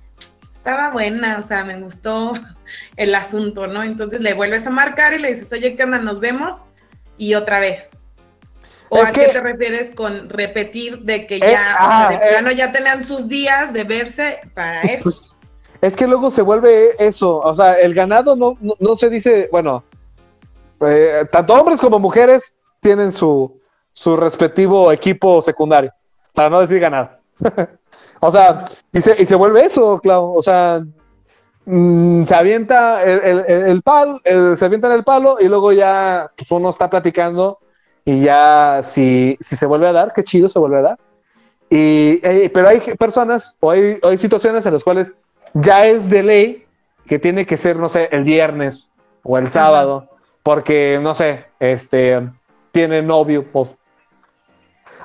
estaba buena, o sea, me gustó el asunto, ¿no? Entonces le vuelves a marcar y le dices, oye, ¿qué onda? Nos vemos y otra vez. ¿O a qué te refieres con repetir de que eh, ya, o sea, de plano eh. ya tenían sus días de verse para eso? Pues, es que luego se vuelve eso, o sea, el ganado no, no, se dice, bueno, eh, tanto hombres como mujeres tienen su, su respectivo equipo secundario, para no decir ganar. o sea, y se, y se vuelve eso, Clau. O sea, mm, se avienta el, el, palo, se avienta en el palo y luego ya pues, uno está platicando y ya si, si se vuelve a dar, qué chido se vuelve a dar. Y, eh, pero hay personas o hay, hay situaciones en las cuales ya es de ley que tiene que ser, no sé, el viernes o el sábado, porque, no sé, este, tiene novio. Pues.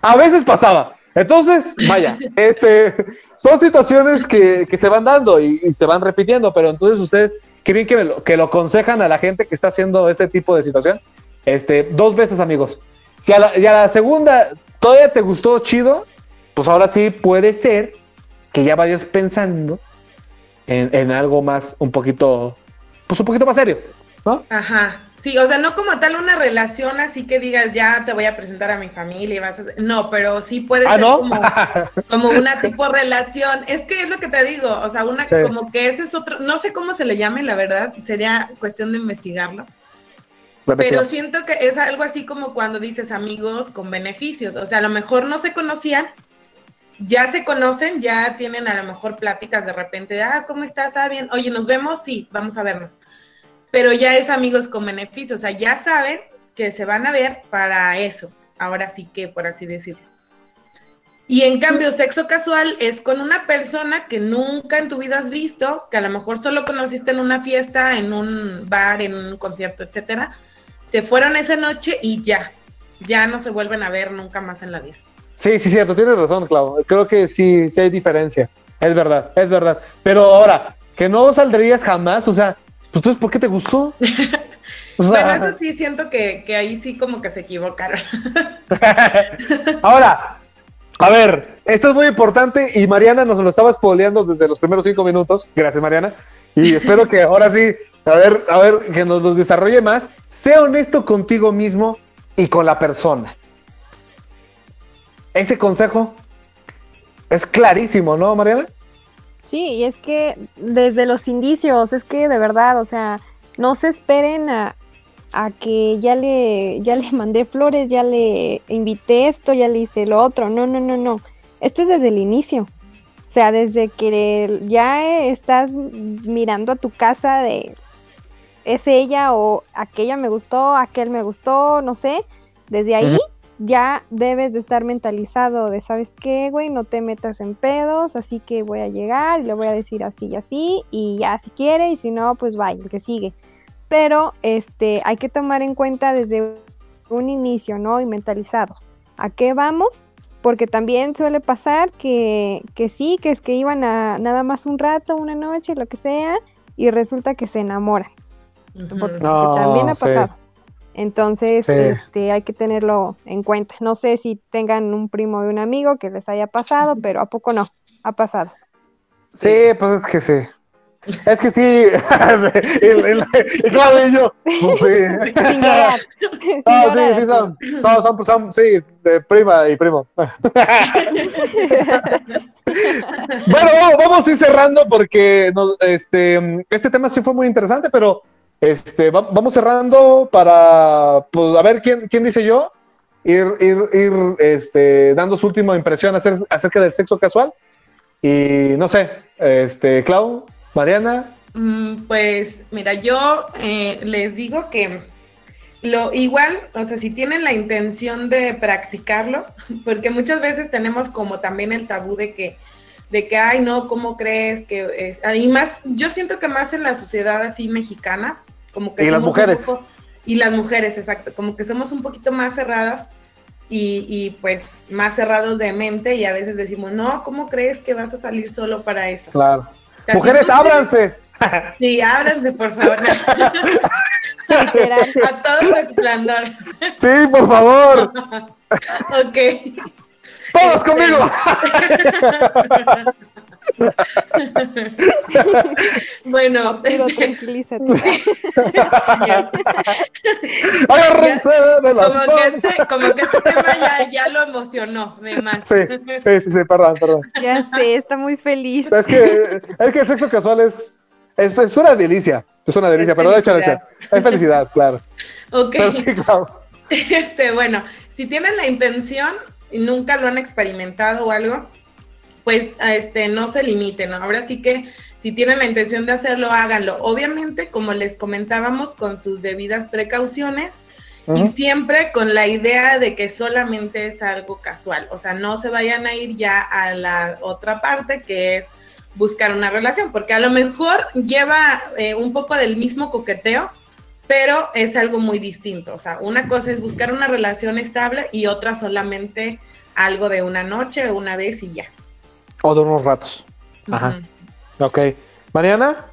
A veces pasaba. Entonces, vaya, este, son situaciones que, se van dando y, se van repitiendo, pero entonces ustedes, qué bien que, lo, aconsejan a la gente que está haciendo este tipo de situación. Este, dos veces, amigos. si a la, segunda todavía te gustó chido, pues ahora sí puede ser que ya vayas pensando en, en algo más, un poquito, pues un poquito más serio, ¿no? Ajá. Sí, o sea, no como tal una relación así que digas, ya te voy a presentar a mi familia y vas a... No, pero sí puede ¿Ah, ser como, una tipo relación. Es que es lo que te digo, o sea, una como que ese es otro, no sé cómo se le llame, la verdad, sería cuestión de investigarlo. Pero siento que es algo así como cuando dices amigos con beneficios, o sea, a lo mejor no se conocían, ya se conocen, ya tienen a lo mejor pláticas de repente, ah, ¿cómo estás? Ah, bien, oye, ¿nos vemos? Sí, vamos a vernos pero ya es amigos con beneficio, o sea, ya saben que se van a ver para eso, ahora sí que, por así decirlo. Y en cambio, sexo casual es con una persona que nunca en tu vida has visto, que a lo mejor solo conociste en una fiesta, en un bar, en un concierto, etcétera. Se fueron esa noche y ya, ya no se vuelven a ver nunca más en la vida. Sí, sí, cierto, tienes razón, Clau. Creo que sí, sí hay diferencia. Es verdad, es verdad. Pero ahora, que no saldrías jamás, o sea, entonces, ¿por qué te gustó? bueno, eso sí siento que, ahí sí como que se equivocaron. Ahora, a ver, esto es muy importante y Mariana nos lo estaba spoileando desde los primeros cinco minutos. Gracias, Mariana. Y espero que ahora sí, a ver, a ver, que nos lo desarrolle más. Sea honesto contigo mismo y con la persona. Ese consejo es clarísimo, ¿no, Mariana? Sí, y es que desde los indicios, es que de verdad, o sea, no se esperen a, que ya le, ya le mandé flores, ya le invité esto, ya le hice lo otro. No, no, no, no. Esto es desde el inicio. O sea, desde que ya estás mirando a tu casa de es ella o aquella me gustó, aquel me gustó, no sé. Desde ahí ya debes de estar mentalizado de, ¿sabes qué, güey? No te metas en pedos, así que voy a llegar y le voy a decir así y así, y ya si quiere, y si no, pues vaya, el que sigue. Pero este, hay que tomar en cuenta desde un inicio, ¿no? Y mentalizados. ¿A qué vamos? Porque también suele pasar que, que sí, que es que iban a nada más un rato, una noche, lo que sea, y resulta que se enamoran. Porque, también ha pasado. Entonces, este, hay que tenerlo en cuenta. No sé si tengan un primo de un amigo que les haya pasado, pero ¿a poco no? Ha pasado. Sí, pues es que sí. Es que sí, el, el, y yo, pues sí. no, sí, sí, son, son, son, sí, de prima y primo. bueno, vamos, vamos a ir cerrando porque nos, este, este tema sí fue muy interesante, pero este, vamos cerrando para, pues, a ver quién, quién dice yo, ir, ir, ir este, dando su última impresión acerca del sexo casual. Y no sé, este, Clau, Mariana. Mm, pues mira, yo eh, les digo que lo igual, o sea, si tienen la intención de practicarlo, porque muchas veces tenemos como también el tabú de que de que, ay, no, ¿cómo crees que es? Y más, yo siento que más en la sociedad así mexicana, como que... Y las mujeres. y las mujeres, exacto, como que somos un poquito más cerradas y, pues más cerrados de mente y a veces decimos, no, ¿cómo crees que vas a salir solo para eso? Claro. mujeres, ábranse. Sí, ábranse, por favor. a todo esplendor. Sí, por favor. ok. ¡Todos conmigo! bueno, Pero este... tranquilízate. como, que este, como que este tema ya, ya lo emocionó de más. Sí, sí, sí, perdón, perdón. Ya sé, está muy feliz. Es que, es que el sexo casual es, es, es una delicia. Es una delicia, pero échale, échale. Es felicidad, claro. Ok. sí, claro. Este, bueno, si tienen la intención, y nunca lo han experimentado o algo, pues este, no se limiten. Ahora sí que si tienen la intención de hacerlo, háganlo. Obviamente, como les comentábamos, con sus debidas precauciones y siempre con la idea de que solamente es algo casual. O sea, no se vayan a ir ya a la otra parte que es buscar una relación, porque a lo mejor lleva eh, un poco del mismo coqueteo, pero es algo muy distinto. O sea, una cosa es buscar una relación estable y otra solamente algo de una noche o una vez y ya. O de unos ratos. Ajá. Ok. Mariana.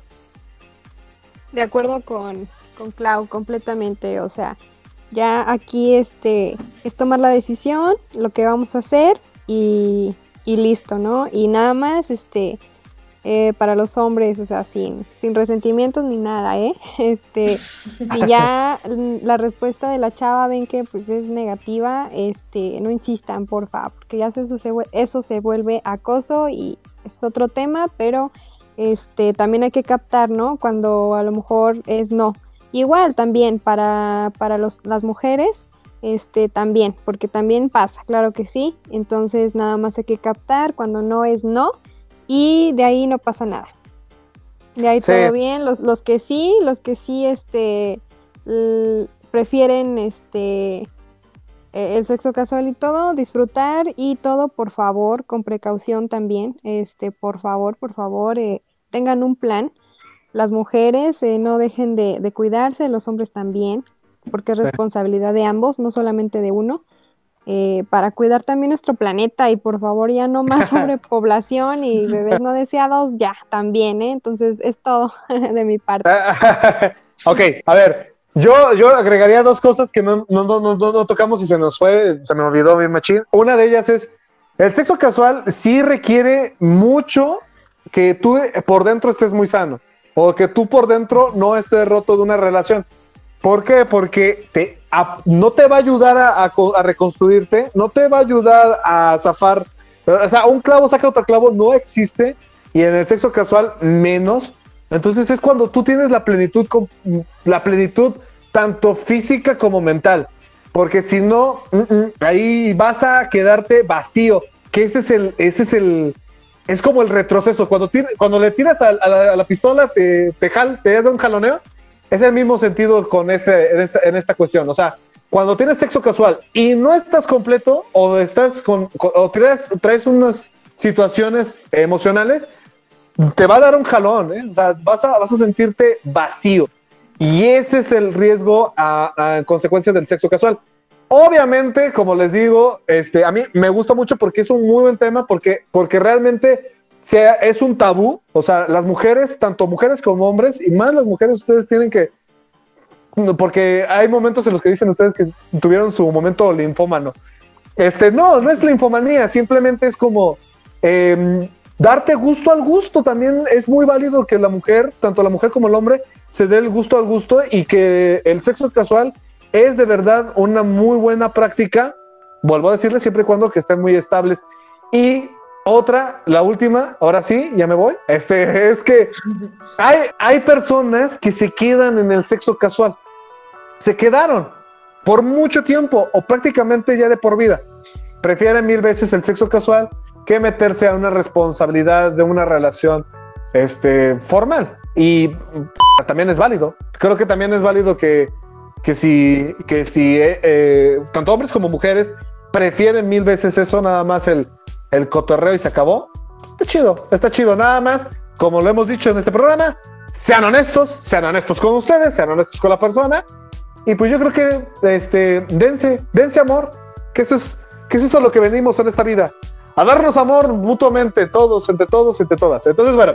De acuerdo con, con Clau, completamente. O sea, Ya aquí este es tomar la decisión, lo que vamos a hacer y, y listo, ¿no? Y nada más, este, eh, para los hombres, o sea, sin, sin resentimientos ni nada, ¿eh? Este, si ya la respuesta de la chava ven que pues es negativa, este, no insistan, por favor, porque ya eso se, eso se vuelve acoso y es otro tema, pero este, también hay que captar, ¿no? Cuando a lo mejor es no. Igual también para, para los, las mujeres, este, también, porque también pasa, claro que sí, entonces nada más hay que captar cuando no es no y de ahí no pasa nada. De ahí todo bien, los, los, que sí, los que sí este prefieren este e, el sexo casual y todo, disfrutar y todo, por favor, con precaución también, este, por favor, por favor, eh, tengan un plan. Las mujeres eh, no dejen de, de, cuidarse, los hombres también, porque es responsabilidad de ambos, no solamente de uno. Eh, para cuidar también nuestro planeta y por favor ya no más sobrepoblación y bebés no deseados, ya también, ¿eh? Entonces es todo de mi parte. ok, a ver, yo, yo agregaría dos cosas que no, no, no, no, tocamos y se nos fue, se me olvidó mi machín. Una de ellas es, el sexo casual sí requiere mucho que tú por dentro estés muy sano o que tú por dentro no estés roto de una relación. ¿Por qué? Porque te, no te va a ayudar a, reconstruirte, no te va a ayudar a zafar. O sea, un clavo saca otro clavo, no existe. Y en el sexo casual, menos. Entonces es cuando tú tienes la plenitud, la plenitud tanto física como mental. Porque si no, ahí vas a quedarte vacío. Que ese es el, ese es el, es como el retroceso. Cuando, cuando le tiras a, la, pistola, te, te, te da un jaloneo es el mismo sentido con este, en, esta, cuestión. O sea, cuando tienes sexo casual y no estás completo o estás con, o traes, traes, unas situaciones emocionales, te va a dar un jalón, ¿eh? o sea, vas a, vas a sentirte vacío. Y ese es el riesgo a, a, consecuencia del sexo casual. Obviamente, como les digo, este, a mí me gusta mucho porque es un muy buen tema, porque, porque realmente sea, es un tabú, o sea, las mujeres, tanto mujeres como hombres, y más las mujeres, ustedes tienen que, porque hay momentos en los que dicen ustedes que tuvieron su momento linfómano. Este, no, no es linfomanía, simplemente es como em, darte gusto al gusto. También es muy válido que la mujer, tanto la mujer como el hombre, se dé el gusto al gusto y que el sexo casual es de verdad una muy buena práctica. Vuelvo a decirles siempre y cuando que estén muy estables. Y otra, la última, ahora sí, ya me voy. Este es que hay, hay personas que se quedan en el sexo casual. Se quedaron por mucho tiempo o prácticamente ya de por vida. Prefieren mil veces el sexo casual que meterse a una responsabilidad de una relación este, formal. Y también es válido. Creo que también es válido que, que si, que si eh, eh, tanto hombres como mujeres prefieren mil veces eso, nada más el el cotorreo y se acabó. Está chido, está chido. Nada más, como lo hemos dicho en este programa, sean honestos, sean honestos con ustedes, sean honestos con la persona. Y pues yo creo que, este, dense, dense amor, que eso es, que eso es a lo que venimos en esta vida. A darnos amor mutuamente, todos, entre todos, entre todas. Entonces, bueno,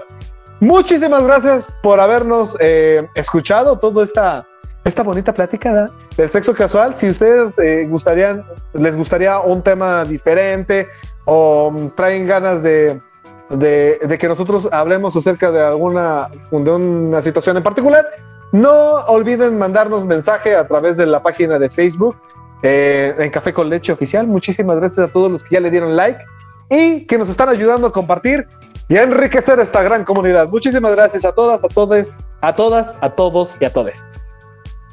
muchísimas gracias por habernos eh, escuchado toda esta, esta bonita plática del sexo casual. Si ustedes eh, gustarían, les gustaría un tema diferente, o traen ganas de, que nosotros hablemos acerca de alguna de una situación en particular, no olviden mandarnos mensaje a través de la página de Facebook eh, en Café con Leche Oficial. Muchísimas gracias a todos los que ya le dieron like y que nos están ayudando a compartir y a enriquecer esta gran comunidad. Muchísimas gracias a todas, a todos, a todas, a todos y a todes.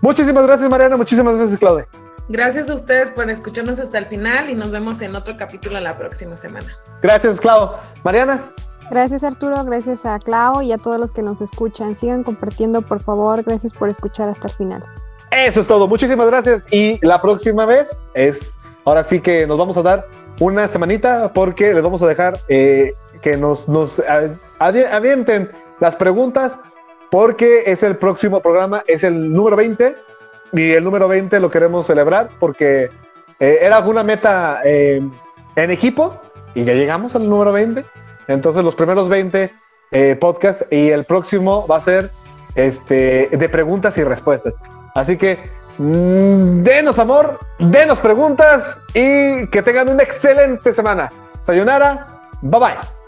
Muchísimas gracias, Mariana. Muchísimas gracias, Claudia. Gracias a ustedes por escucharnos hasta el final y nos vemos en otro capítulo la próxima semana. Gracias, Clau. Mariana. Gracias Arturo, gracias a Clau y a todos los que nos escuchan. Sigan compartiendo, por favor. Gracias por escuchar hasta el final. Eso es todo. Muchísimas gracias. Y la próxima vez es, ahora sí que nos vamos a dar una semanita porque les vamos a dejar eh, que nos, nos avienten las preguntas porque es el próximo programa, es el número 20 y el número 20 lo queremos celebrar porque eh, era una meta eh, en equipo y ya llegamos al número 20. Entonces los primeros 20 eh, podcasts y el próximo va a ser este, de preguntas y respuestas. Así que Mm, denos amor, denos preguntas y que tengan una excelente semana. Sayonara, bye bye.